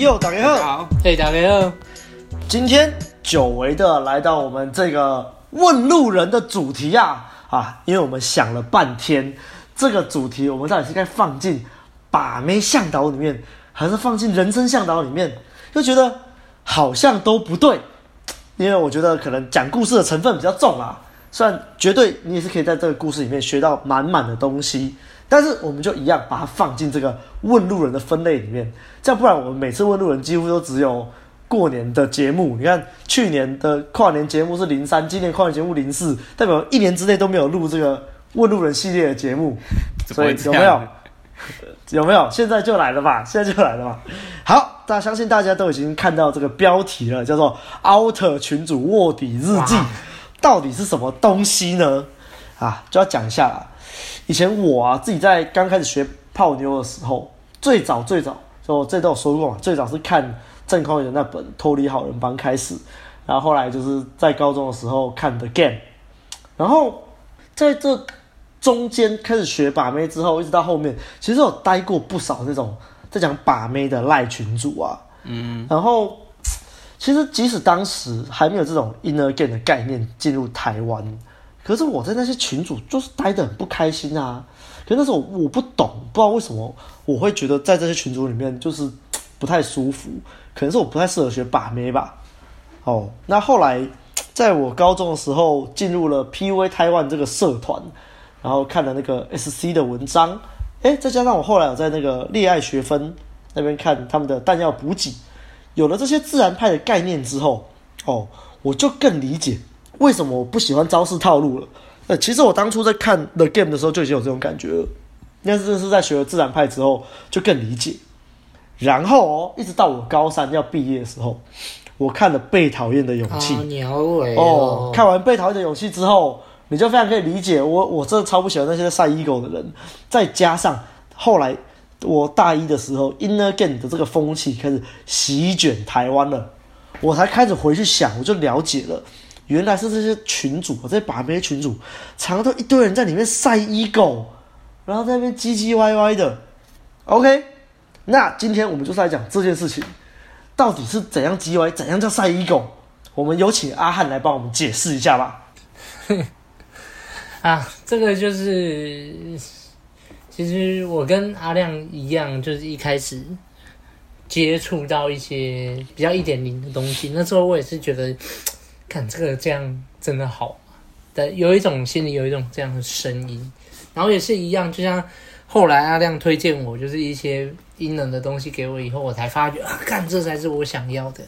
又打开后，好，嘿，打开后。今天久违的来到我们这个问路人的主题啊啊，因为我们想了半天，这个主题我们到底是该放进把妹向导里面，还是放进人生向导里面？就觉得好像都不对，因为我觉得可能讲故事的成分比较重啊。虽然绝对你也是可以在这个故事里面学到满满的东西。但是我们就一样把它放进这个问路人的分类里面，这样不然我们每次问路人几乎都只有过年的节目。你看去年的跨年节目是零三，今年跨年节目零四，代表一年之内都没有录这个问路人系列的节目。所以有没有？有没有？现在就来了吧！现在就来了吧！好，大家相信大家都已经看到这个标题了，叫做 “Outer 群主卧底日记”，到底是什么东西呢？啊，就要讲一下啦。以前我啊，自己在刚开始学泡妞的时候，最早最早，就这都有说过嘛，最早是看郑匡宇的那本《脱离好人帮》开始，然后后来就是在高中的时候看的《Game》，然后在这中间开始学把妹之后，一直到后面，其实我待过不少那种在讲把妹的赖群主啊，嗯，然后其实即使当时还没有这种 Inner Game 的概念进入台湾。可是我在那些群组就是待得很不开心啊！可那时候我不懂，不知道为什么我会觉得在这些群组里面就是不太舒服，可能是我不太适合学把妹吧。哦，那后来在我高中的时候进入了 PUA Taiwan 这个社团，然后看了那个 SC 的文章，诶，再加上我后来有在那个恋爱学分那边看他们的弹药补给，有了这些自然派的概念之后，哦，我就更理解。为什么我不喜欢招式套路了？呃，其实我当初在看 The Game 的时候就已经有这种感觉了，但是是在学了自然派之后就更理解。然后哦，一直到我高三要毕业的时候，我看了《被讨厌的勇气》哦，看完《被讨厌的勇气》之后，你就非常可以理解我，我真的超不喜欢那些晒 ego 的人。再加上后来我大一的时候，Inner Game 的这个风气开始席卷台湾了，我才开始回去想，我就了解了。原来是这些群主，这些把妹群主，常常都一堆人在里面晒 ego，然后在那边唧唧歪歪的。OK，那今天我们就是来讲这件事情，到底是怎样唧歪，怎样叫晒 ego？我们有请阿汉来帮我们解释一下吧。啊，这个就是，其实我跟阿亮一样，就是一开始接触到一些比较一点零的东西，那时候我也是觉得。看这个这样真的好吗？对，有一种心里有一种这样的声音，然后也是一样，就像后来阿亮推荐我，就是一些阴冷的东西给我以后，我才发觉 啊，看这才是我想要的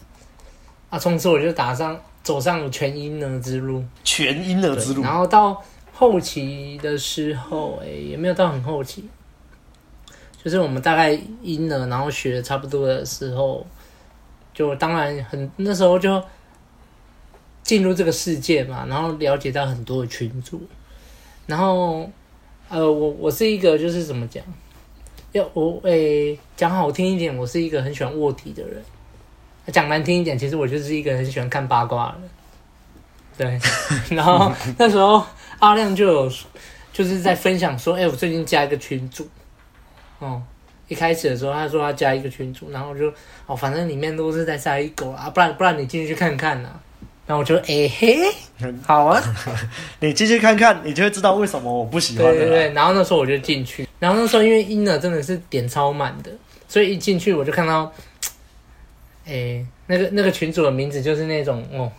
啊！从此我就打上走上了全阴冷之路，全阴冷之路。然后到后期的时候，哎，也没有到很后期，就是我们大概阴冷，然后学的差不多的时候，就当然很那时候就。进入这个世界嘛，然后了解到很多的群组，然后，呃，我我是一个就是怎么讲，要我诶、讲好听一点，我是一个很喜欢卧底的人；讲难听一点，其实我就是一个很喜欢看八卦的人。对，然后那时候阿亮就有就是在分享说，哎、我最近加一个群组，哦，一开始的时候他说他加一个群组，然后就哦，反正里面都是在晒 ego 啊，不然不然你进去看看呐、啊。然后我就哎嘿，好啊，你继续看看，你就会知道为什么我不喜欢。对对对，然后那时候我就进去，然后那时候因为 Inner 真的是点超满的，所以一进去我就看到，哎，那个那个群主的名字就是那种哦，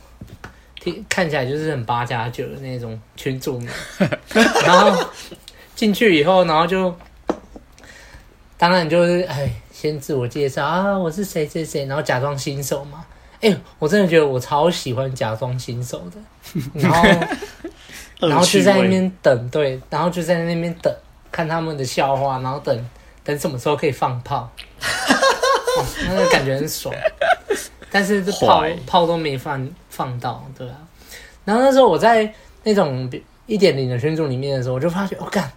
听看起来就是很八加九的那种群主名。然后进去以后，然后就，当然就是哎，先自我介绍啊，我是谁谁谁，然后假装新手嘛。哎、欸，我真的觉得我超喜欢假装新手的，然后，然后就在那边等，对，然后就在那边等，看他们的笑话，然后等等什么时候可以放炮，哦、那个感觉很爽，但是这炮炮都没放放到，对啊。然后那时候我在那种一点零的群组里面的时候，我就发觉，我、哦、干，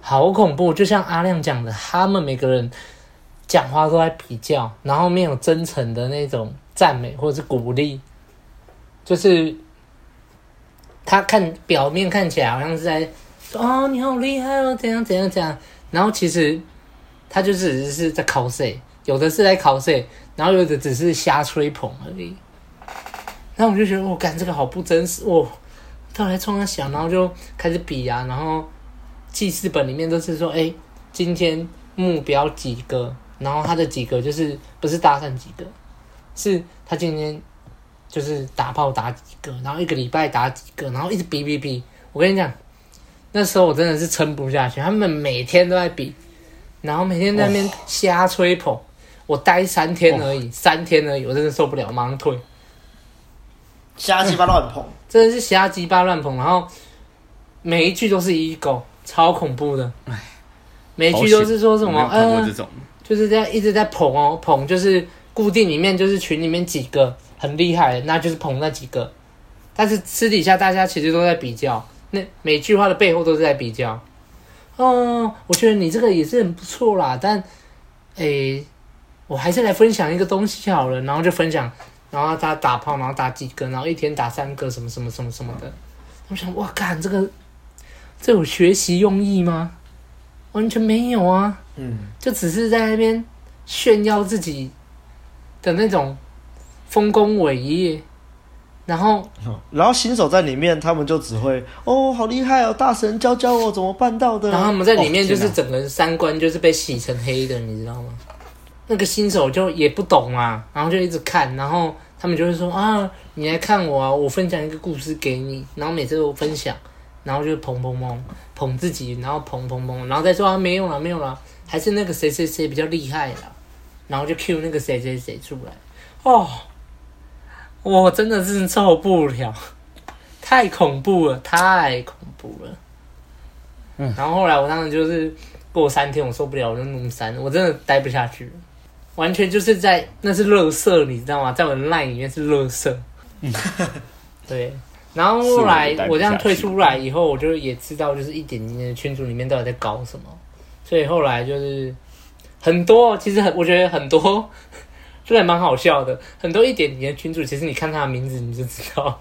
好恐怖，就像阿亮讲的，他们每个人讲话都在比较，然后没有真诚的那种。赞美或者是鼓励，就是他看表面看起来好像是在说哦，你好厉害哦，怎样怎样怎样，然后其实他就只是在考试，有的是在考试，然后有的只是瞎吹捧而已。然后我就觉得，我、哦、干这个好不真实，哦到底冲他想，然后就开始比啊，然后记事本里面都是说，哎，今天目标几个，然后他的几个就是不是搭讪几个，是他今天就是打炮打几个，然后一个礼拜打几个，然后一直比比比。我跟你讲，那时候我真的是撑不下去，他们每天都在比，然后每天在那边瞎吹捧，我待三天而已，三天而已，我真的受不了，马上退。瞎鸡巴乱捧，真的是瞎鸡巴乱捧，然后每一句都是 ego，超恐怖的。哎，每一句都是说什么？呃，就是这样一直在捧哦，捧就是固定里面就是群里面几个很厉害的，那就是捧那几个。但是私底下大家其实都在比较，那每句话的背后都是在比较。哦，我觉得你这个也是很不错啦，但，诶，我还是来分享一个东西好了，然后就分享。然后他打炮，然后打几个，然后一天打三个，什么什么什么什么的。我想，哇，干这个，这有学习用意吗？完全没有啊。嗯，就只是在那边炫耀自己的那种丰功伟业。然后，然后新手在里面，他们就只会哦，好厉害哦，大神教教我怎么办到的。然后他们在里面就是整个人三观就是被洗成黑的，你知道吗？那个新手就也不懂啊，然后就一直看，然后他们就会说啊，你来看我啊，我分享一个故事给你，然后每次都分享，然后就捧捧捧捧自己，然后捧捧捧，然后再说啊，没有了没有了，还是那个谁谁谁比较厉害啦，然后就 cue 那个谁谁谁出来，哦，我真的是受不了，太恐怖了，太恐怖了，嗯，然后后来我当时就是过三天我受不了，我就弄删，我真的待不下去了。完全就是在那是垃圾，你知道吗？在我的 line 里面是垃圾。嗯，对。然后后来我这样退出来以后，我就也知道，就是一点点的群组里面到底在搞什么。所以后来就是很多，其实很，我觉得很多，这还蛮好笑的。很多一点你的群主，其实你看他的名字你就知道，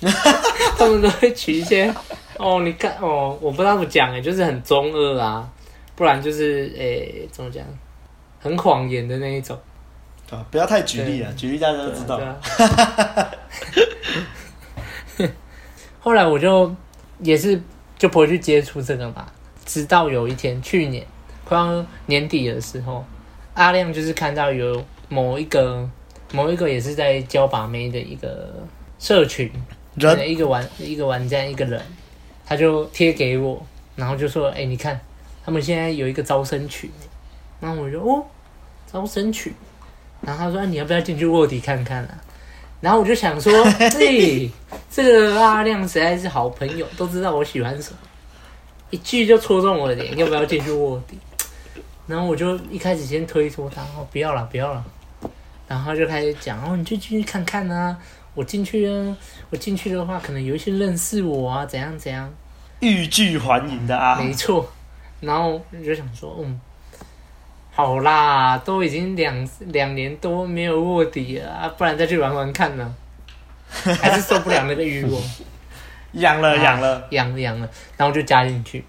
他们都会取一些哦，你看哦，我不知道怎么讲哎，就是很中二啊，不然就是诶，怎么讲？很谎言的那一种，啊，不要太举例了，举例大家都知道。后来我就也是就不会去接触这个嘛，直到有一天，去年快要年底的时候，阿亮就是看到有某一个某一个也是在教把妹的一个社群，人一个玩一个玩家一个人，他就贴给我，然后就说：“哎、欸，你看他们现在有一个招生群。”然后我就哦。招生群，然后他说、啊：“你要不要进去卧底看看啊？”然后我就想说：“ 嘿，这个阿亮实在是好朋友，都知道我喜欢什么，一句就戳中我的点，要不要进去卧底？”然后我就一开始先推脱他：“哦，不要了，不要了。”然后他就开始讲：“哦，你就进去看看啊，我进去啊，我进去的话，可能有一些认识我啊，怎样怎样。”欲拒还迎的啊，没错。然后我就想说：“嗯。”好啦，都已经两两年多没有卧底了啊，不然再去玩玩看呢？还是受不了那个欲望，痒了痒了痒了痒了，然后就加进去。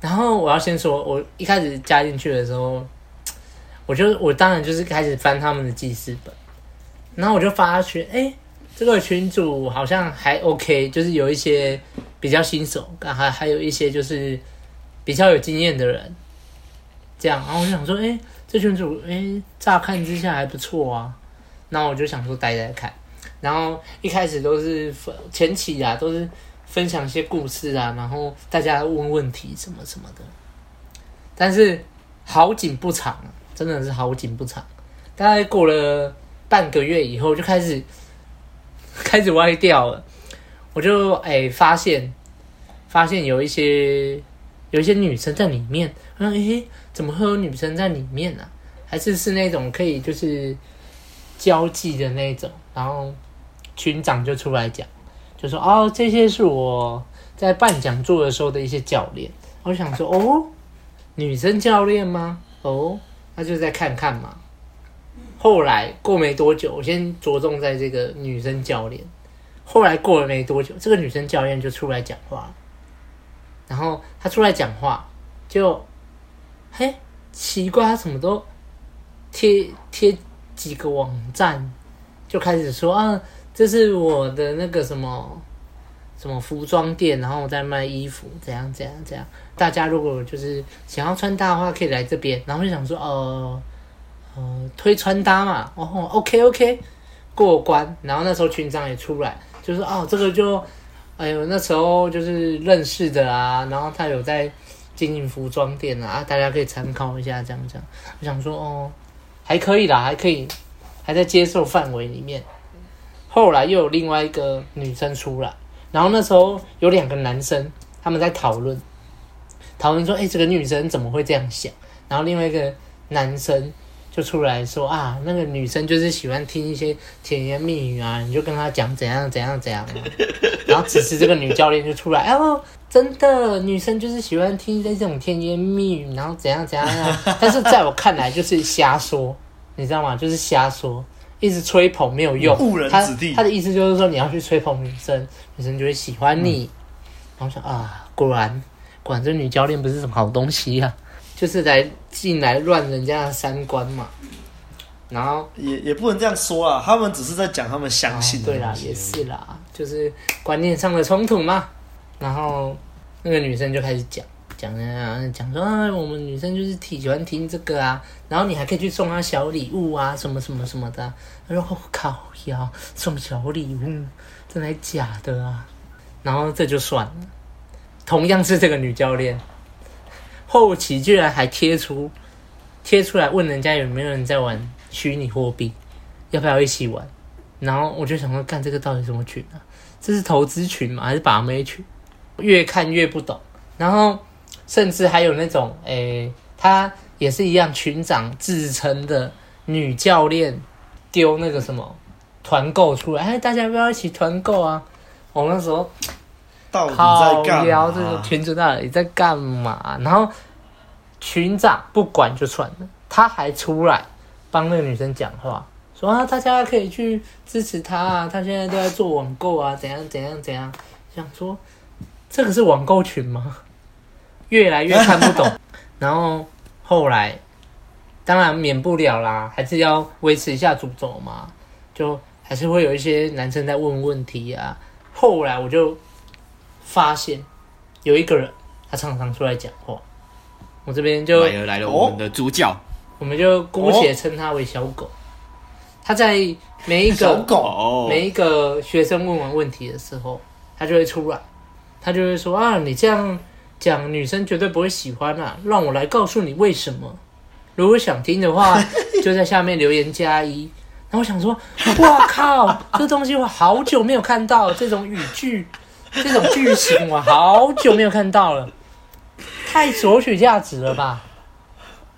然后我要先说，我一开始加进去的时候，我就我当然就是开始翻他们的记事本，然后我就发觉，哎、这个群主好像还 OK，就是有一些比较新手，还还有一些就是比较有经验的人。这样，然后我就想说，哎、这群主，哎、乍看之下还不错啊。然后我就想说，待待看。然后一开始都是前期啊，都是分享一些故事啊，然后大家问问题什么什么的。但是好景不长，真的是好景不长。大概过了半个月以后，就开始 开始歪掉了。我就哎、发现，发现有一些有一些女生在里面，然后哎。怎么会有女生在里面呢、啊？还是是那种可以就是交际的那种？然后群长就出来讲，就说：“哦，这些是我在办讲座的时候的一些教练。”我想说：“哦，女生教练吗？哦，那就再看看嘛。”后来过没多久，我先着重在这个女生教练。后来过了没多久，这个女生教练就出来讲话，然后她出来讲话就。嘿，奇怪，她怎么都贴贴几个网站，就开始说啊，这是我的那个什么什么服装店，然后我在卖衣服，怎样怎样怎样。大家如果就是想要穿搭的话，可以来这边。然后就想说，呃呃，推穿搭嘛，哦，OK OK，过关。然后那时候群长也出来，就是哦，这个就，哎呦，那时候就是认识的啊。然后他有在经营服装店啊，大家可以参考一下，这样这样。我想说，哦，还可以啦，还可以，还在接受范围里面。后来又有另外一个女生出来，然后那时候有两个男生，他们在讨论。讨论说：“哎、这个女生怎么会这样想？”然后另外一个男生就出来说：“啊，那个女生就是喜欢听一些甜言蜜语啊，你就跟她讲怎样怎样怎样。”然后此时这个女教练就出来：“哦，真的，女生就是喜欢听这种甜言蜜语，然后怎样怎样啊。”但是在我看来就是瞎说，你知道吗？就是瞎说，一直吹捧没有用。误人子弟。他，他的意思就是说，你要去吹捧女生，女生就会喜欢你。嗯、然后想啊，果然。果然这女教练不是什么好东西呀、啊，就是来进来乱人家的三观嘛。然后也也不能这样说啊，他们只是在讲他们相信的、哦。对啦，也是啦，就是观念上的冲突嘛。然后那个女生就开始讲讲啊，讲说啊，我们女生就是挺喜欢听这个啊。然后你还可以去送她小礼物啊，什么什么什么的。她说：“我、哦、靠，要送小礼物，真的假的啊？”然后这就算了。同样是这个女教练，后期居然还贴出贴出来问人家有没有人在玩虚拟货币，要不要一起玩？然后我就想说，干这个到底什么群啊？这是投资群吗？还是把妹群？越看越不懂。然后甚至还有那种，诶、欸，他也是一样，群长自称的女教练丢那个什么团购出来，哎，大家要不要一起团购啊？我那时候。到底在干嘛？这个群主到底在干嘛？然后群长不管就算了，他还出来帮那个女生讲话，说啊，大家可以去支持他啊，他现在都在做网购啊，怎样怎样怎样。想说这个是网购群吗？越来越看不懂。然后后来当然免不了啦，还是要维持一下主轴嘛，就还是会有一些男生在问问题啊。后来我就。发现有一个人，他常常出来讲话。我这边就来了来了，我们的主角，我们就姑且称他为小狗。他在每一个狗每一个学生问完问题的时候，他就会出来，他就会说啊，你这样讲，女生绝对不会喜欢啊。让我来告诉你为什么。如果想听的话，就在下面留言加一。然后我想说，哇靠，这东西我好久没有看到这种语句。这种剧情我好久没有看到了，太索取价值了吧？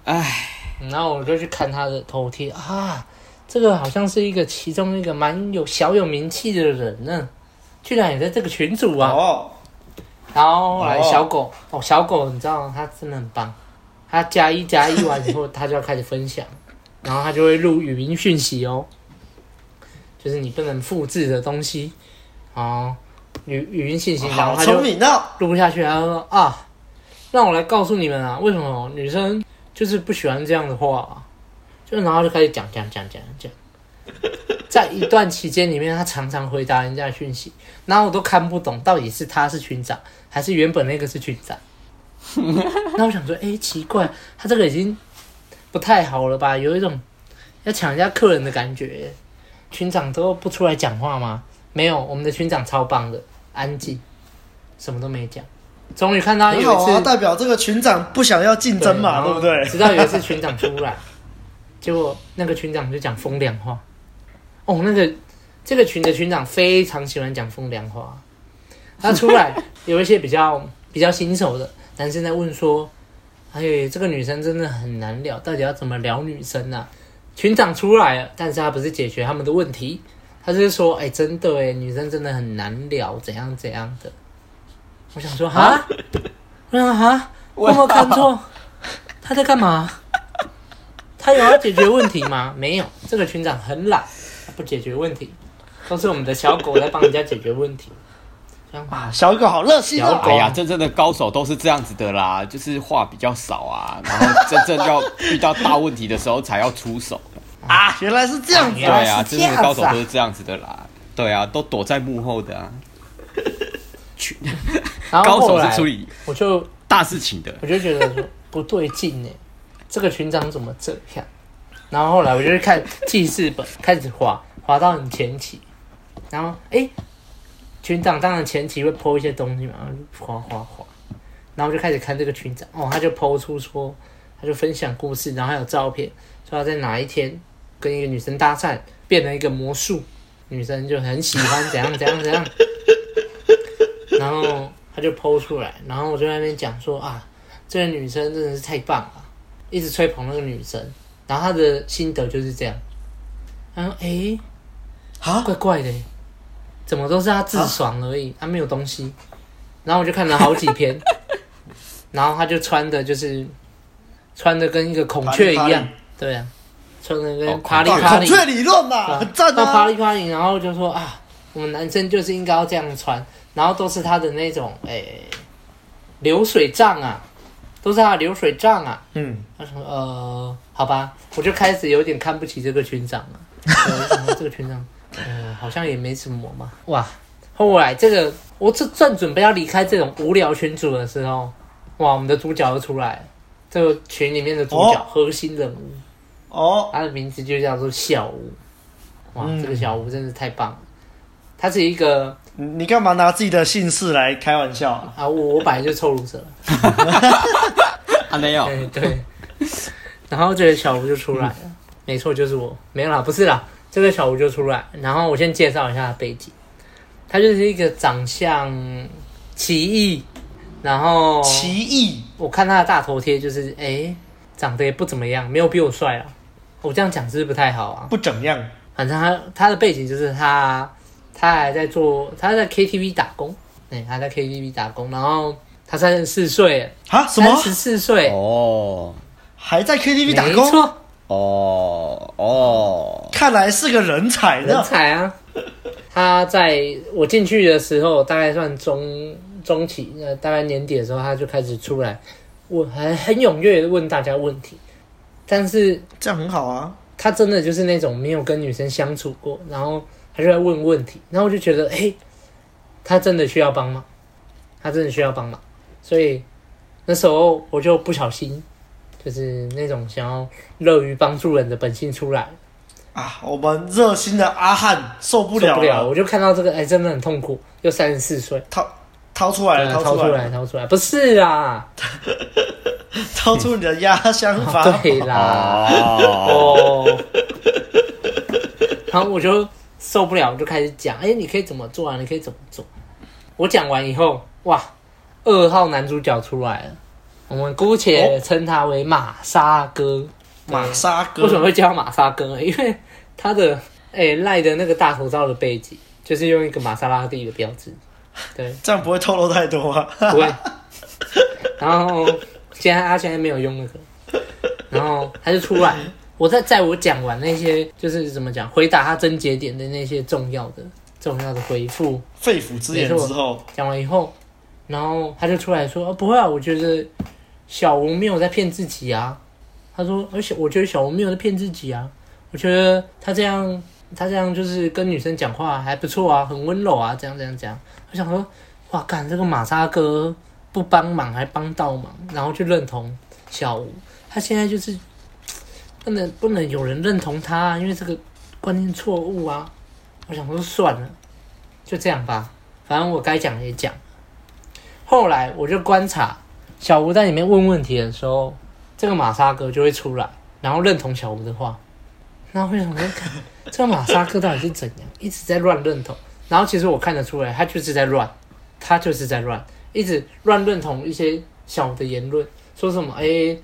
唉，然后我就去看他的头贴啊，这个好像是一个其中一个蛮有小有名气的人呢，居然也在这个群组啊。哦。然后后来小狗哦，小狗你知道它真的很棒，它加一加一完以后，它就要开始分享，然后它就会录语音讯息哦，就是你不能复制的东西啊。语语音信息，然后它就录不下去，他说啊，让我来告诉你们啊，为什么女生就是不喜欢这样的话啊？就然后就开始讲讲讲讲讲，在一段期间里面，他常常回答人家的讯息，然后我都看不懂，到底是他是群长，还是原本那个是群长？那我想说，哎，奇怪，他这个已经不太好了吧？有一种要抢人家客人的感觉，群长都不出来讲话吗？没有，我们的群长超棒的。安静，什么都没讲。终于看到有一次，啊、代表这个群长不想要竞争嘛，对，对不对？直到有一次群长出来，结果那个群长就讲风凉话。哦，那个这个群的群长非常喜欢讲风凉话。他出来有一些比较比较新手的男生在问说：“哎，这个女生真的很难聊，到底要怎么聊女生啊？”群长出来了，但是他不是解决他们的问题。他就是说，哎、真的哎，女生真的很难聊，怎样怎样的。我想说，哈，我想哈，我有没有看错？他在干嘛？他有要解决问题吗？没有，这个群长很懒，他不解决问题，都是我们的小狗在帮人家解决问题。这样啊，小狗好热心哦！小狗哎呀，真正的高手都是这样子的啦，就是话比较少啊，然后真正要遇到大问题的时候才要出手。啊，原来是这样子对原来啊，是这样子啊真正的高手都是这样子的啦。对啊，都躲在幕后的啊。然后 高手是处理我就大事情的。我就觉得说不对劲呢，这个群长怎么这样？然后后来我就去看记事本，开始滑滑到很前期，然后哎、欸，群长当然前期会 po 一些东西嘛，然后就滑滑滑，然后就开始看这个群长哦，他就 po 出说，他就分享故事，然后还有照片，说他在哪一天跟一个女生搭讪，变了一个魔术，女生就很喜欢怎样怎样怎样，然后他就 po 出来，然后我就在那边讲说啊，这个女生真的是太棒了，一直吹捧那个女生。然后他的心得就是这样，他说：“哎，啊，怪怪的，怎么都是他自爽而已，他、没有东西。”然后我就看了好几篇，然后他就穿的就是穿的跟一个孔雀一样，对啊，穿的跟啪里啪里，孔雀理论嘛，很赞啊，啪里啪里，然后就说啊，我们男生就是应该要这样穿，然后都是他的那种哎流水账啊。都是他的流水账啊，嗯，他说呃，好吧，我就开始有点看不起这个群长了。这个群长，呃，好像也没什么嘛。哇，后来这个我这正准备要离开这种无聊群组的时候，哇，我们的主角又出来了，这个群里面的主角、哦、核心人物，哦，他的名字就叫做小吴。哇，嗯、这个小吴真是太棒了，他是一个。你干嘛拿自己的姓氏来开玩笑？啊？啊，我我本来就臭鲁蛇，啊没有，对对，然后这个小吴就出来了，嗯、没错，就是我，没有啦，不是啦，这个小吴就出来，然后我先介绍一下他背景，他就是一个长相奇异，然后奇异，我看他的大头贴就是，哎，长得也不怎么样，没有比我帅啊，我这样讲是不是不太好啊？不怎么样，反正他他的背景就是他。他还在做，他在 KTV 打工，哎，他在 KTV 打工，然后他三十四岁，啊，什么？三十四岁哦，还在 KTV 打工？没错，哦哦，看来是个人才，人才啊！他在我进去的时候，大概算中中期，呃，大概年底的时候，他就开始出来，我还很踊跃的问大家问题，但是这样很好啊，他真的就是那种没有跟女生相处过，然后。他就在问问题，然后我就觉得，哎、欸，他真的需要帮忙，他真的需要帮忙，所以那时候我就不小心，就是那种想要乐于帮助人的本性出来啊。我们热心的阿汉受不了了，受不了，我就看到这个，哎、欸，真的很痛苦，又三十四岁，掏掏出来了，掏出来，掏出来，不是啊，掏出你的压箱法、哦，对啦，哦，然后我就。受不了，我就开始讲，哎、欸，你可以怎么做啊？你可以怎么做？我讲完以后，哇，二号男主角出来了，我们姑且称他为玛莎哥。玛莎哥为什么会叫玛莎哥呢？因为他的哎赖、欸、的那个大头照的背景，就是用一个玛莎拉蒂的标志。对，这样不会透露太多啊？不会。然后现在他现在没有用那个，然后他就出来。我在在我讲完那些就是怎么讲回答他症结点的那些重要的重要的回复肺腑之言之后，讲完以后，然后他就出来说：“哦、不会啊，我觉得小吴没有在骗自己啊。”他说：“而且我觉得小吴没有在骗自己啊，我觉得他这样他这样就是跟女生讲话还不错啊，很温柔啊，这样这样讲。”我想说：“哇，干这个马扎哥不帮忙还帮倒忙，然后就认同小吴，他现在就是。”不能不能有人认同他，啊，因为这个观念错误啊！我想说算了，就这样吧，反正我该讲也讲。后来我就观察小吴在里面问问题的时候，这个马沙哥就会出来，然后认同小吴的话。然后我想说，这个马沙哥到底是怎样，一直在乱认同。然后其实我看得出来，他就是在乱，他就是在乱，一直乱认同一些小的言论，说什么哎。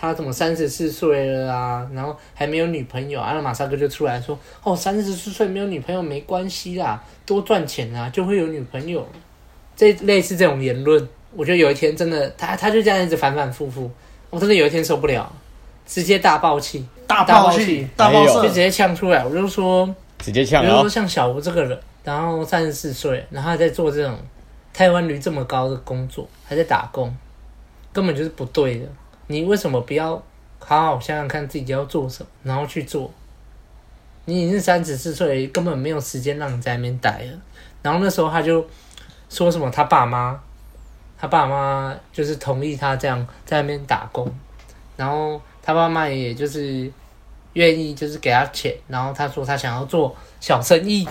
他怎么三十四岁了啊？然后还没有女朋友啊？那马沙哥就出来说：“哦，三十四岁没有女朋友没关系啦，多赚钱啊，就会有女朋友。”这类似这种言论，我觉得有一天真的，他他就这样一直反反复复，我真的有一天受不了，直接大爆气，大爆气，大爆气，就直接呛出来。我就说，直接呛，比如说像小吴这个人，然后三十四岁，然后还在做这种台湾率这么高的工作还在打工，根本就是不对的。你为什么不要好好想想看自己要做什么，然后去做？你已经是三十四岁，根本没有时间让你在那边待了。然后那时候他就说什么，他爸妈，他爸妈就是同意他这样在那边打工，然后他爸妈也就是愿意就是给他钱，然后他说他想要做小生意。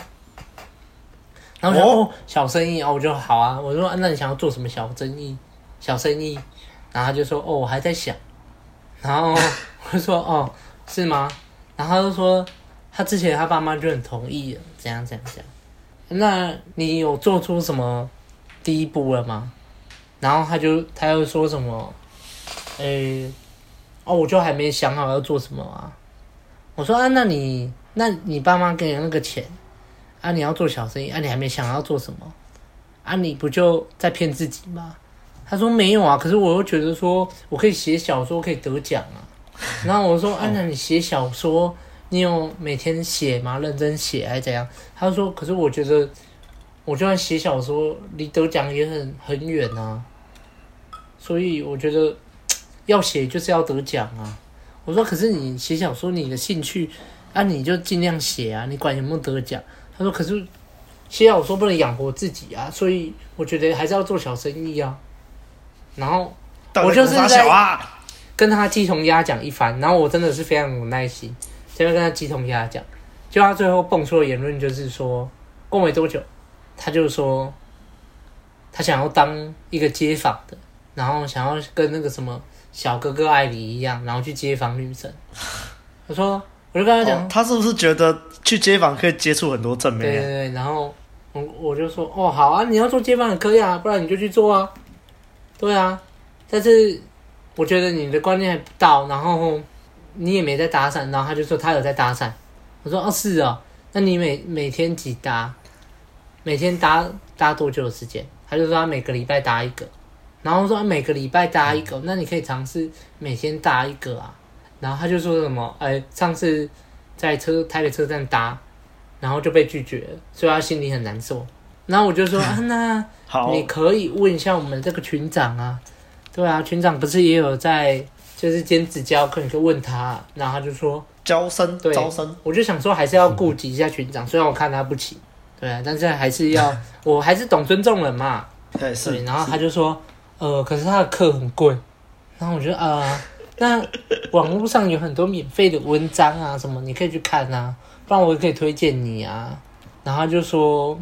然后我说哦，小生意哦，我就好啊。我说那你想要做什么小生意？小生意，然后他就说哦，我还在想。然后 我就说哦，是吗？然后他就说他之前他爸妈就很同意了，怎样怎样怎样。那你有做出什么第一步了吗？然后他就他又说什么？诶，哦，我就还没想好要做什么啊。我说啊，那你那你爸妈给你那个钱？啊！你要做小生意啊？你还没想要做什么？啊！你不就在骗自己吗？他说没有啊，可是我又觉得说我可以写小说，可以得奖啊。然后我说：“啊，那你写小说，你有每天写吗？认真写还是怎样？”他说：“可是我觉得，我就算写小说，离得奖也很很远啊。所以我觉得 要写就是要得奖啊。”我说：“可是你写小说，你的兴趣啊，你就尽量写啊，你管有没有得奖。”他说：“可是，写小说不能养活自己啊，所以我觉得还是要做小生意啊。”然后我就是在跟他鸡同鸭讲一番，然后我真的是非常有耐心，在那跟他鸡同鸭讲。就他最后蹦出的言论就是说，过没多久，他就说他想要当一个街访的，然后想要跟那个什么小哥哥艾里一样，然后去街访女生。我说。我就跟他讲、哦，他是不是觉得去街访可以接触很多正面？对对对，然后我我就说，哦，好啊，你要做街访也可以啊，不然你就去做啊。对啊，但是我觉得你的观念还不到，然后你也没在搭讪，然后他就说他有在搭讪。我说哦，是啊、哦，那你每每天几搭？每天搭搭多久的时间？他就说他每个礼拜搭一个，然后说每个礼拜搭一个，那你可以尝试每天搭一个啊。然后他就说什么，哎，上次在车台北车站搭，然后就被拒绝了，所以他心里很难受。然后我就说，啊，那 你可以问一下我们这个群长啊，对啊，群长不是也有在就是兼职教课，你就问他。然后他就说，招生，对，招生。我就想说，还是要顾及一下群长，虽然我看他不起，对啊，但是还是要，我还是懂尊重人嘛。对，是。然后他就说，呃，可是他的课很贵。然后我觉得，呃。那网络上有很多免费的文章啊，什么你可以去看啊，不然我也可以推荐你啊。然后他就说，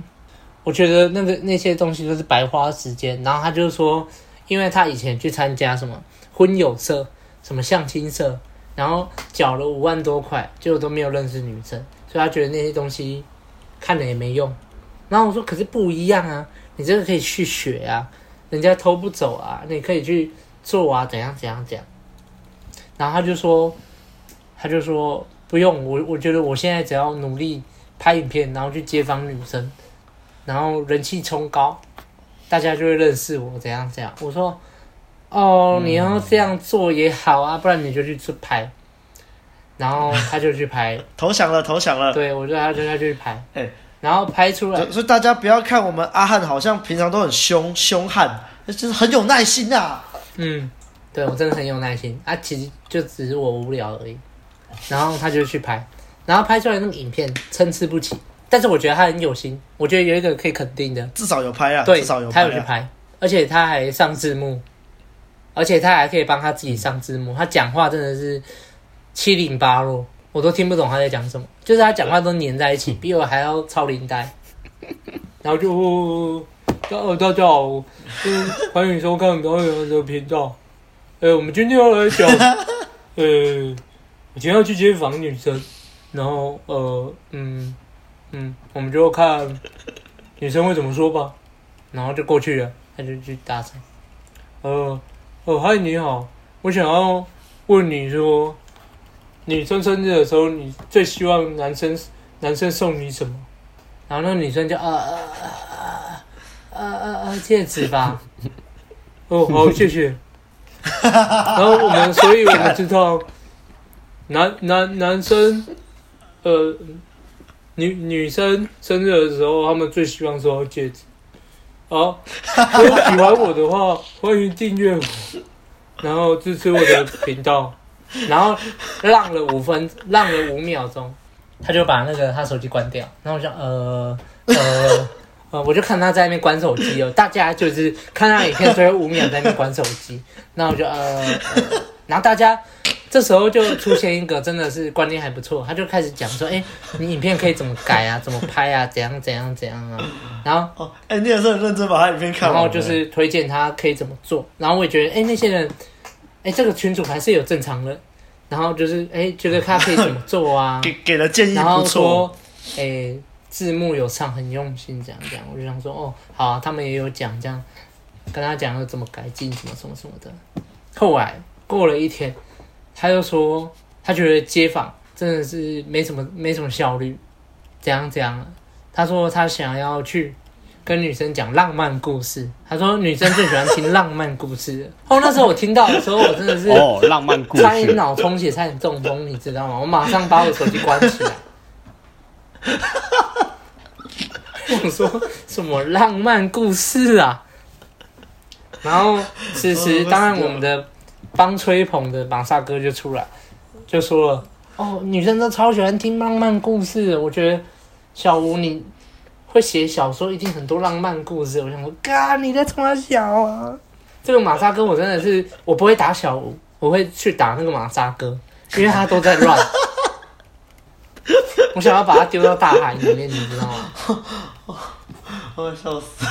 我觉得那个那些东西都是白花时间。然后他就说，因为他以前去参加什么婚友社、什么相亲社，然后缴了五万多块，结果都没有认识女生，所以他觉得那些东西看了也没用。然后我说，可是不一样啊，你这个可以去学啊，人家偷不走啊，你可以去做啊，怎样怎样怎样。然后他就说，他就说不用我，我觉得我现在只要努力拍影片，然后去街访女生，然后人气冲高，大家就会认识我，怎样怎样。我说，哦，你要这样做也好啊，不然你就去自拍。然后他就去拍，投降了，投降了。对，我就他就他就去拍，欸、然后拍出来。所以大家不要看我们阿汉好像平常都很凶凶悍，就是很有耐心啊。嗯。对，我真的很有耐心啊，其实就只是我无聊而已。然后他就去拍，然后拍出来那个影片参差不齐，但是我觉得他很有心。我觉得有一个可以肯定的，至少有拍啊，对，至少有拍啊，他有去拍，而且他还上字幕，而且他还可以帮他自己上字幕。他讲话真的是七零八落，我都听不懂他在讲什么，就是他讲话都黏在一起，比我还要超灵呆。然后就大大家好，欢迎收看导演的频道。哎、我们今天要来讲，呃、我今天要去接访女生，然后呃，嗯嗯，我们就看女生会怎么说吧，然后就过去了，他就去搭讪，呃，哦，嗨，你好，我想要问你说，女生生日的时候，你最希望男生男生送你什么？然后那女生就啊啊啊啊啊啊戒指吧，哦，好，谢谢。然后我们，所以我们知道，男男男生，呃，女女生生日的时候，他们最希望收到戒指。哦，如果喜欢我的话，欢迎订阅我，然后支持我的频道。然后浪了五分，浪了五秒钟，他就把那个他手机关掉。然后我想，呃呃呃，我就看他在那边关手机哦。大家就是看他影片，最后五秒在那边关手机。那我就呃，呃，然后大家这时候就出现一个真的是观念还不错，他就开始讲说，哎，你影片可以怎么改啊，怎么拍啊，怎样怎样怎样啊。然后，哦，哎，你也是很认真把他影片看完。然后就是推荐他可以怎么做。然后我也觉得，哎，那些人。哎，这个群主还是有正常的，然后就是哎，觉得他可以怎么做啊？给给了建议不错。然后说，哎，字幕有上，很用心，这样这样，我就想说，哦，好啊，他们也有讲这样，跟他讲要怎么改进，什么什么什么的。后来过了一天，他又说，他觉得街访真的是没什么没什么效率，怎样怎样。他说他想要去。跟女生讲浪漫故事，他说女生最喜欢听浪漫故事。哦，那时候我听到的时候，我真的是哦，浪漫故事，差点脑充血，差点中风，你知道吗？我马上把我手机关起来。我说什么浪漫故事啊？然后此时，当然我们的帮吹捧的马萨哥就出来，就说了：“哦，女生都超喜欢听浪漫故事。”我觉得小吴你。会写小说一定很多浪漫故事，我想说，嘎，你在冲三小啊？这个马扎哥我真的是，我不会打小吴，我会去打那个马扎哥，因为他都在乱。我想要把他丢到大海里面，你知道吗？我要笑死。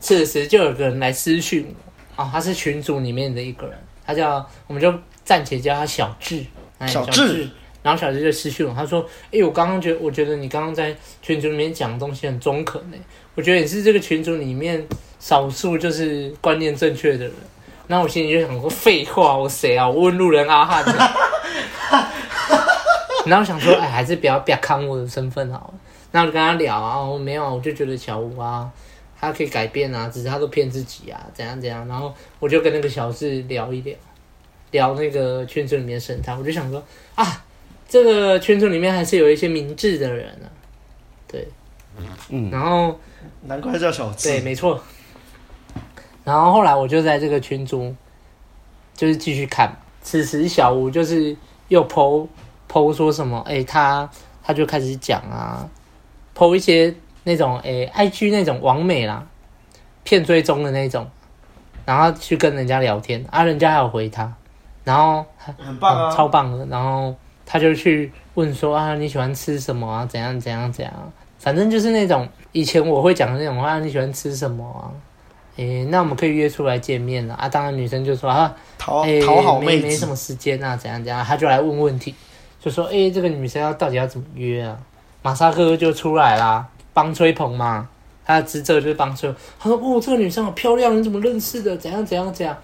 此时就有个人来私讯我，哦，他是群组里面的一个人，他叫，我们就暂且叫他小智，小智。然后小杰就私讯我，他说：“哎、我刚刚觉得，我觉得你刚刚在群组里面讲的东西很中肯呢。我觉得你是这个群组里面少数就是观念正确的人。”然后我心里就想说：“废话，我谁啊？我问路人阿汉。” 然后想说：“哎，还是不要不要看我的身份好了。”然后就跟他聊啊，我没有，我就觉得小吴啊，他可以改变啊，只是他都骗自己啊，怎样怎样。然后我就跟那个小智聊一聊，聊那个群组里面的生态，我就想说啊。这个圈子里面还是有一些明智的人啊，对，嗯，然后难怪叫小智，对，没错。然后后来我就在这个群组，就是继续看。此时小吴就是又 po po 说什么，哎，他他就开始讲啊，po 一些那种哎，IG 那种网美啦，骗追踪的那种，然后去跟人家聊天啊，人家还有回他，然后很棒啊，嗯，超棒的，然后。他就去问说啊，你喜欢吃什么啊？怎样怎样怎样？反正就是那种以前我会讲的那种话，你喜欢吃什么啊？诶，那我们可以约出来见面了啊！当然女生就说啊，讨讨好妹子，没没什么时间啊，怎样怎样？他就来问问题，就说诶，这个女生要到底要怎么约啊？马萨克就出来啦，帮吹捧嘛，他的职责就是帮吹。他说哦，这个女生好漂亮，你怎么认识的？怎样怎样怎样？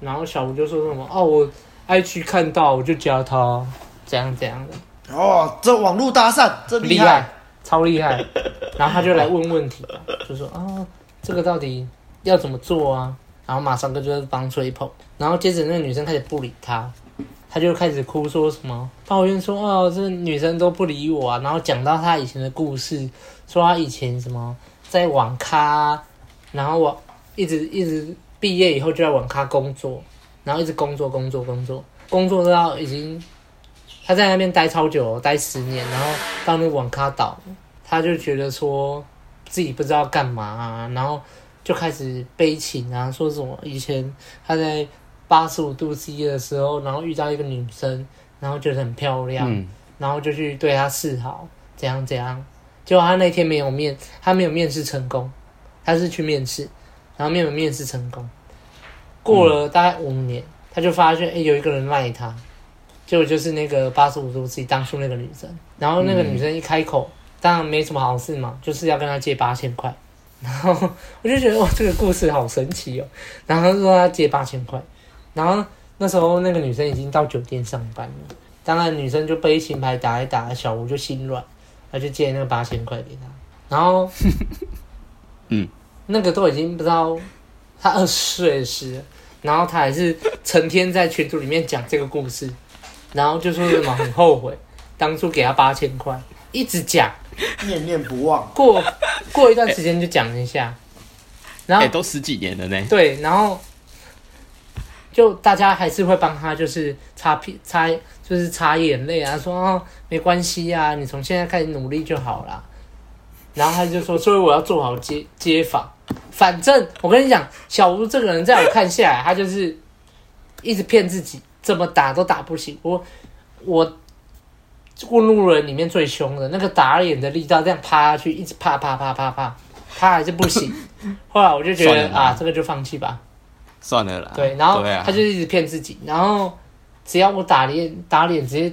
然后小吴就说什么哦，我 IG 看到我就加他。怎样怎样的？哦，这网络搭讪，这厉害，害，超厉害。然后他就来问问题，就说啊、哦，这个到底要怎么做啊？然后马上哥就帮吹捧。然后接着那个女生开始不理他，他就开始哭，说什么抱怨说哦，这女生都不理我啊。然后讲到他以前的故事，说他以前什么在网咖，然后我一直一直毕业以后就在网咖工作，然后一直工作工作工作工作到已经。他在那边待超久，待十年，然后到那个网咖岛，他就觉得说自己不知道干嘛啊，然后就开始悲情啊，说什么以前他在八十五度 C 的时候，然后遇到一个女生，然后觉得很漂亮，嗯、然后就去对她示好，怎样怎样，结果他那天没有面，他没有面试成功，他是去面试，然后没有面试成功，过了大概五年，嗯、他就发现哎、欸，有一个人赖他。就就是那个八十五度 C 当初那个女生，然后那个女生一开口，嗯、当然没什么好事嘛，就是要跟他借八千块，然后我就觉得哇，这个故事好神奇哦。然后他说他借八千块，然后那时候那个女生已经到酒店上班了，当然女生就背情牌打一打，小吴就心软，他就借那个八千块给他，然后 嗯，那个都已经不知道他二十岁时，然后他还是成天在群组里面讲这个故事。然后就说什么很后悔，当初给他八千块，一直讲，念念不忘。过过一段时间就讲一下，然后、欸、都十几年了呢。对，然后就大家还是会帮他，就是擦屁擦，就是擦眼泪啊，说哦没关系啊，你从现在开始努力就好了。然后他就说，所以我要做好街街访。反正我跟你讲，小吴这个人，在我看下来，他就是一直骗自己，怎么打都打不醒我。我问路人里面最凶的那个打脸的力道，这样趴下去，一直啪啪啪啪啪，他还是不行。后来我就觉得啊，这个就放弃吧，算了啦。对，然后他就一直骗自己，然后只要我打脸打脸，直接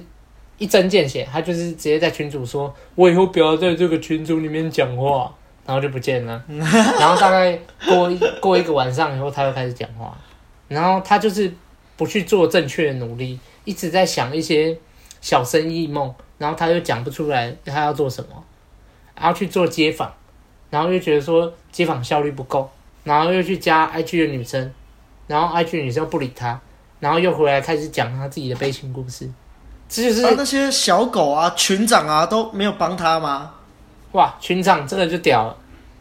一针见血，他就是直接在群主说，我以后不要在这个群组里面讲话。然后就不见了，然后大概过一过一个晚上以后，他又开始讲话，然后他就是不去做正确的努力，一直在想一些小生意梦，然后他又讲不出来他要做什么，然后去做街访，然后又觉得说街访效率不够，然后又去加 IG 的女生，然后 IG 的女生不理他，然后又回来开始讲他自己的悲情故事，这就是、啊、那些小狗啊群长啊都没有帮他吗？哇，群长这个就屌了，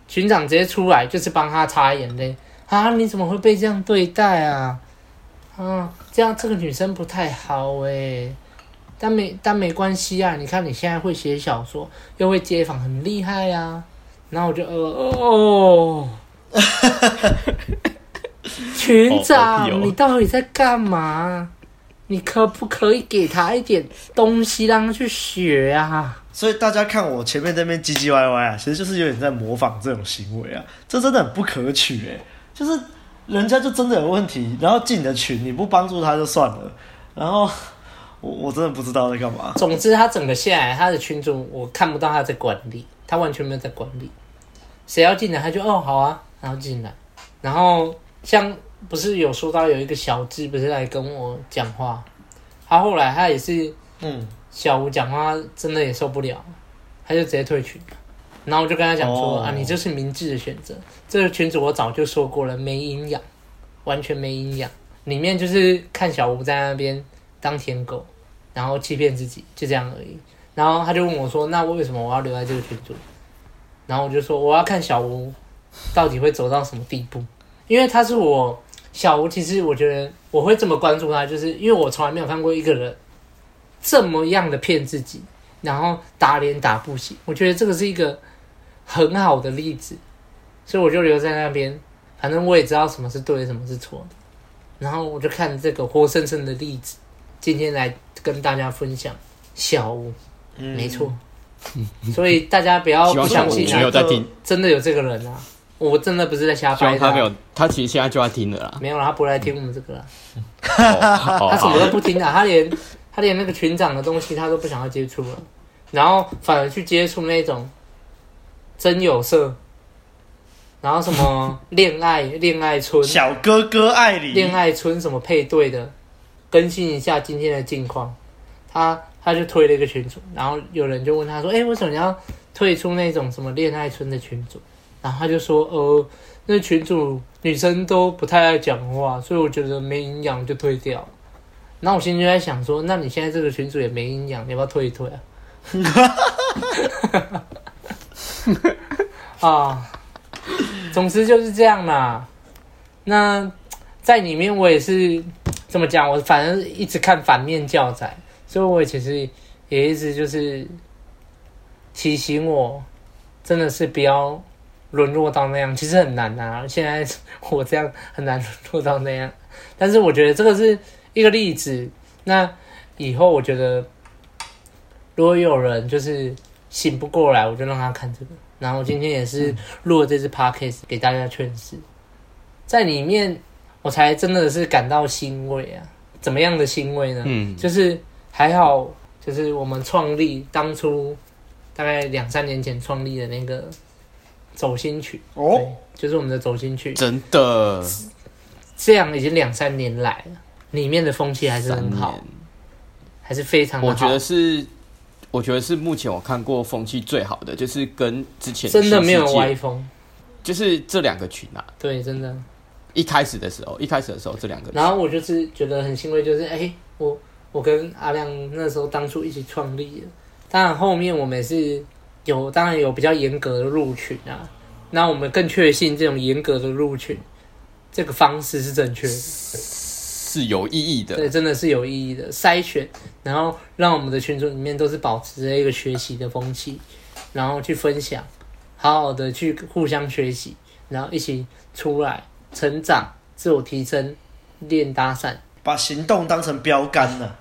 群长直接出来就是帮他擦眼泪啊！你怎么会被这样对待啊？啊，这样这个女生不太好诶。但没但没关系啊，你看你现在会写小说，又会街访，很厉害啊。然后我就呃哦，群长，你到底在干嘛？你可不可以给他一点东西让他去学啊？所以大家看我前面那边唧唧歪歪啊，其实就是有点在模仿这种行为啊，这真的很不可取诶。就是人家就真的有问题，然后进你的群，你不帮助他就算了，然后我我真的不知道在干嘛。总之，他整个下来，他的群主我看不到他在管理，他完全没有在管理。谁要进来，他就哦好啊，然后进来。然后像不是有说到有一个小智不是来跟我讲话，他后来他也是嗯。小吴讲话真的也受不了，他就直接退群，然后我就跟他讲说、oh. 啊，你这是明智的选择。这个群主我早就说过了，没营养，完全没营养。里面就是看小吴在那边当舔狗，然后欺骗自己，就这样而已。然后他就问我说，那为什么我要留在这个群组？然后我就说，我要看小吴到底会走到什么地步，因为他是我小吴。其实我觉得我会这么关注他，就是因为我从来没有看过一个人。这么样的骗自己，然后打脸打不行，我觉得这个是一个很好的例子，所以我就留在那边。反正我也知道什么是对的，什么是错的。然后我就看这个活生生的例子，今天来跟大家分享小吴，嗯、没错。所以大家不要不相信啊，真的有这个人啊！我真的不是在瞎掰。他没有，他其实现在就要听了啦。没有啦，他不来听我们这个啦。他什么都不听啊，他连。他连那个群长的东西他都不想要接触了，然后反而去接触那种真有色，然后什么 恋爱恋爱村小哥哥爱你恋爱村什么配对的，更新一下今天的近况。他他就推了一个群组，然后有人就问他说：“哎，为什么你要退出那种什么恋爱村的群组？”然后他就说：“呃，那群主女生都不太爱讲话，所以我觉得没营养，就退掉。”那我心里就在想说，那你现在这个群主也没营养，你要不要退一退啊？啊，总之就是这样啦。那在里面我也是这么讲，我反正一直看反面教材，所以我其实也一直就是提醒我，真的是不要沦落到那样，其实很难啊。现在我这样很难沦落到那样，但是我觉得这个是。一个例子，那以后我觉得，如果有人就是醒不过来，我就让他看这个。然后今天也是录了这支 podcast 给大家劝世，在里面我才真的是感到欣慰啊！怎么样的欣慰呢？嗯，就是还好，就是我们创立当初大概两三年前创立的那个走心曲哦，就是我们的走心曲，真的这样已经两三年来了。里面的风气还是很好，还是非常好。我觉得是，我觉得是目前我看过风气最好的，就是跟之前真的没有歪风，就是这两个群啊。对，真的。一开始的时候，一开始的时候这两个群，然后我就是觉得很欣慰，就是哎、欸，我我跟阿亮那时候当初一起创立的，当然后面我们也是有，当然有比较严格的入群啊。那我们更确信这种严格的入群这个方式是正确的，是有意义的。对，真的是有意义的筛选，然后让我们的群组里面都是保持着一个学习的风气，然后去分享，好好的去互相学习，然后一起出来成长、自我提升、练搭讪，把行动当成标杆了。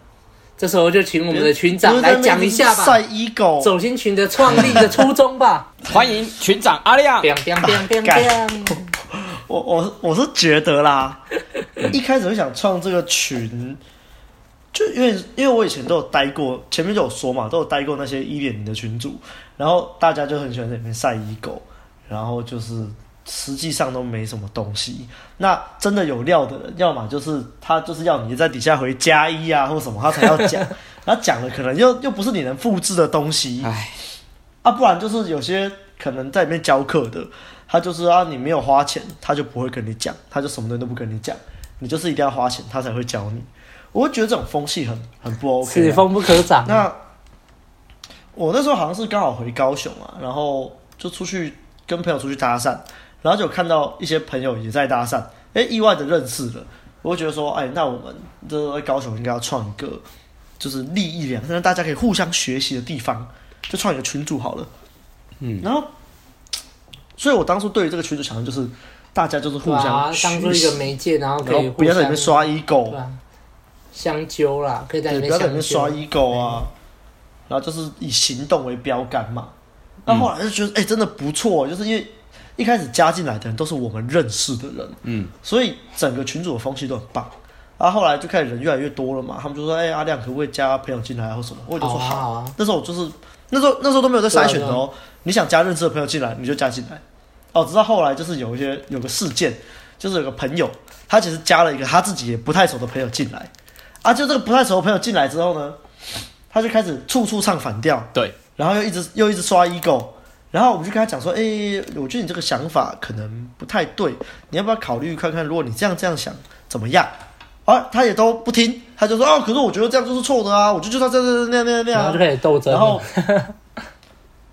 这时候就请我们的群长来讲一下吧，晒 ego 走心群的创立的初衷吧。欢迎群长阿亮。我我我是觉得啦，一开始会想创这个群，就因为因为我以前都有待过，前面就有说嘛，都有待过那些一点零的群主，然后大家就很喜欢在里面晒 ego，然后就是。实际上都没什么东西。那真的有料的人，要么就是他就是要你在底下回加一啊，或什么，他才要讲。他讲的可能又又不是你能复制的东西。唉，啊，不然就是有些可能在里面教课的，他就是啊，你没有花钱，他就不会跟你讲，他就什么东西都不跟你讲。你就是一定要花钱，他才会教你。我会觉得这种风气很很不 OK，此风不可长。那我那时候好像是刚好回高雄啊，然后就出去跟朋友出去搭讪。然后就看到一些朋友也在搭讪，哎，意外的认识了。我会觉得说，哎，那我们这高雄应该要创一个，就是利益两，让大家可以互相学习的地方，就创一个群组好了。嗯，然后，所以我当初对于这个群组想的就是，大家就是互相当做一个媒介，然后可以不要在里面刷 ego，相揪啦，可以在里面不要在里面刷 ego 啊，然后就是以行动为标杆嘛。那、嗯、后来就觉得，哎，真的不错，就是因为。一开始加进来的人都是我们认识的人，嗯，所以整个群组的风气都很棒。然后后来就开始人越来越多了嘛，他们就说：“哎、欸，阿亮可不可以加朋友进来啊，或什么？”我就说：“好。好啊”那时候我就是那时候那时候都没有在筛选的哦。你想加认识的朋友进来，你就加进来。哦，直到后来就是有一些有个事件，就是有个朋友他其实加了一个他自己也不太熟的朋友进来，啊，就这个不太熟的朋友进来之后呢，他就开始处处唱反调，对，然后又一直又一直刷 ego。然后我们就跟他讲说，哎，我觉得你这个想法可能不太对，你要不要考虑看看？如果你这样这样想，怎么样？啊，他也都不听，他就说，哦，可是我觉得这样就是错的啊，我就觉得这样这样那样那样那样。然后就开始斗争。然后，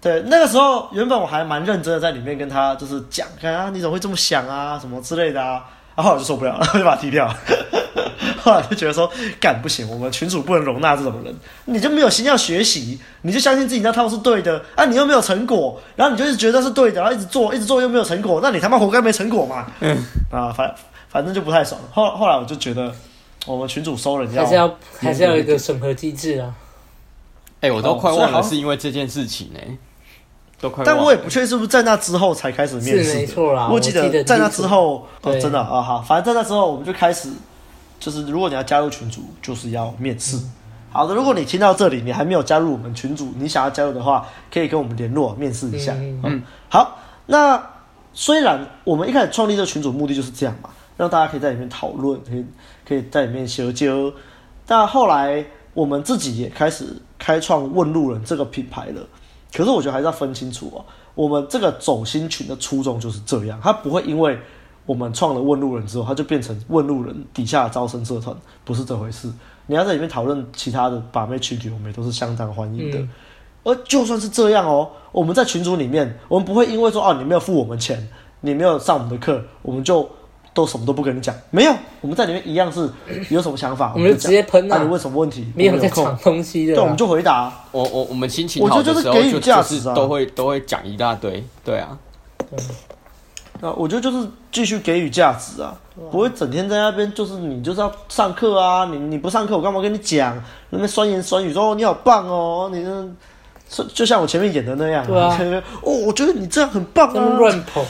对，那个时候原本我还蛮认真的在里面跟他就是讲，看啊，你怎么会这么想啊，什么之类的啊。然后我就受不了了，我 就把他踢掉。后来就觉得说，干不行，我们群主不能容纳这种人。你就没有心要学习，你就相信自己那套是对的啊，你又没有成果，然后你就是觉得是对的，然后一直做，一直做又没有成果，那你他妈活该没成果嘛？嗯啊，反反正就不太爽。后后来我就觉得，我们群主收人要还是要还是要有一个审核机制啊。哎、欸，我都快忘了是因为这件事情呢、欸。但我也不确定是不是在那之后才开始面试，没错啦。我记得在那之后，哦，真的啊，好，反正在那之后我们就开始，就是如果你要加入群组，就是要面试。嗯、好的，如果你听到这里，你还没有加入我们群组，你想要加入的话，可以跟我们联络面试一下。嗯，嗯，好。那虽然我们一开始创立这个群组目的就是这样嘛，让大家可以在里面讨论，可以可以在里面交流，但后来我们自己也开始开创问路人这个品牌了。可是我觉得还是要分清楚哦，我们这个走心群的初衷就是这样，它不会因为我们创了问路人之后，它就变成问路人底下的招生社团，不是这回事。你要在里面讨论其他的把妹群体，我们也都是相当欢迎的。嗯、而就算是这样哦，我们在群组里面，我们不会因为说哦，你没有付我们钱，你没有上我们的课，我们就。都什么都不跟你讲，没有，我们在里面一样是 有什么想法，我们就直接喷啊！你问什么问题？没有在抢东西的，对，我们就回答。我我我们心情好的时候，就就是都会都会讲一大堆，对啊。那我觉得就是继续给予价值啊，不会整天在那边就是你就是要上课啊，你你不上课我干嘛跟你讲？那边酸言酸语说你好棒哦，你就就像我前面演的那样，对啊。哦，我觉得你这样很棒啊，乱捧。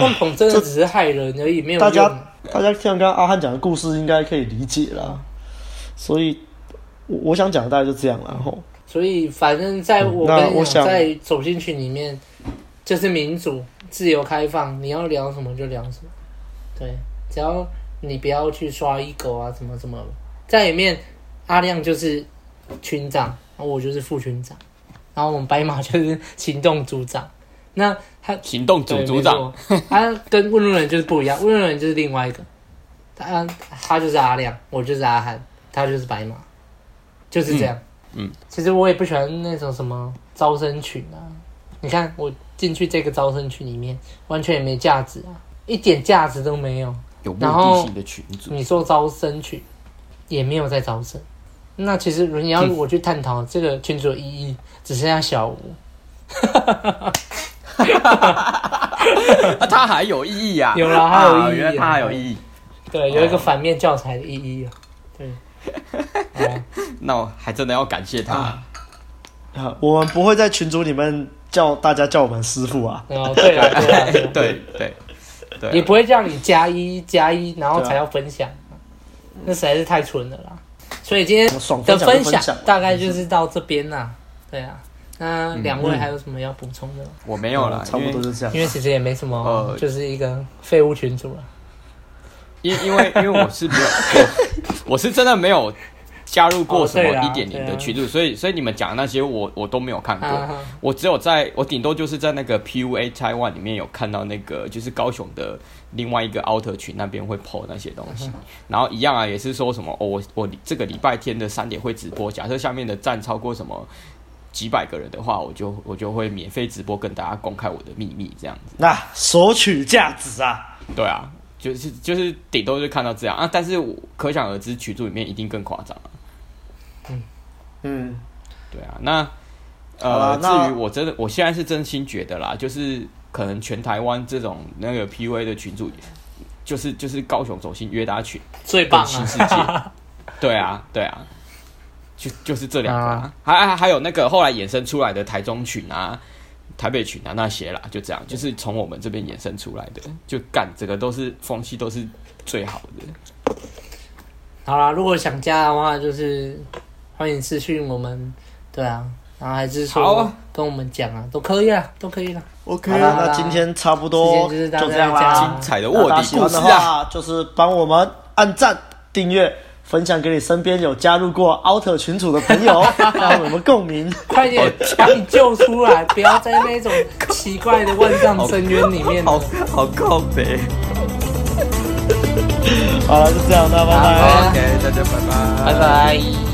碰碰真的只是害人而已，没有大家大家像刚刚阿汉讲的故事，应该可以理解啦。所以，我我想讲的大概就这样，然后，所以反正在我跟你讲，在走进群里面，就是民主、自由、开放，你要聊什么就聊什么。对，只要你不要去刷一狗啊，什么什么，在里面，阿亮就是群长，然后我就是副群长，然后我们白马就是行动组长。那他行动组组长，他跟问路人就是不一样，问路人就是另外一个，他他就是阿亮，我就是阿汉，他就是白马，就是这样。嗯，嗯。其实我也不喜欢那种什么招生群啊，你看我进去这个招生群里面，完全也没价值啊，一点价值都没有。有目的。性的群组，你说招生群也没有在招生，那其实你要我去探讨这个群组的意义，只剩下小吴。他还有意义啊？有了，还有意义，原来他还有意义。对，有一个反面教材的意义啊。对。那我还真的要感谢他。啊，我们不会在群组里面叫大家叫我们师傅啊。哦，对啊，对对 对。也不会叫你加一加一，然后才要分享，那实在是太蠢了啦。所以今天的分享大概就是到这边啦。对啊，那两位还有什么要补充的？我没有了，差不多是这样。因为其实也没什么，就是一个废物群主了。因因为因为我是没有，我是真的没有。加入过什么一点零的群组，所以所以你们讲的那些我我都没有看过，我只有在我顶多就是在那个 PUA Taiwan 里面有看到那个就是高雄的另外一个 Outer 群那边会 po 那些东西，然后一样啊，也是说什么哦，我我这个礼拜天的三点会直播，假设下面的赞超过什么几百个人的话，我就我就会免费直播跟大家公开我的秘密这样子。那索取价值啊，对啊，就是就是顶多就看到这样。啊，但是可想而知群组里面一定更夸张啊。嗯。嗯，对啊，那呃，至于我真的，我现在是真心觉得啦，就是可能全台湾这种那个 PUA 的群组，就是就是高雄走心约搭群最棒新世界，对 啊对啊，就就是这两个，啊、还还还有那个后来衍生出来的台中群啊、台北群啊那些啦，就这样，就是从我们这边衍生出来的，就干这个都是风气都是最好的。好啦，如果想加的话，就是。欢迎私讯我们，对啊，然后还是说跟我们讲啊，都可以啊，都可以了。OK，那今天差不多就这样啦。精彩的卧底故事啊，就是帮我们按赞、订阅、分享给你身边有加入过 Outer 群组的朋友，让我们共鸣。快点把你救出来，不要在那种奇怪的万丈深渊里面。好好告别。好了，就这样，那拜拜。OK，大家拜拜，拜拜。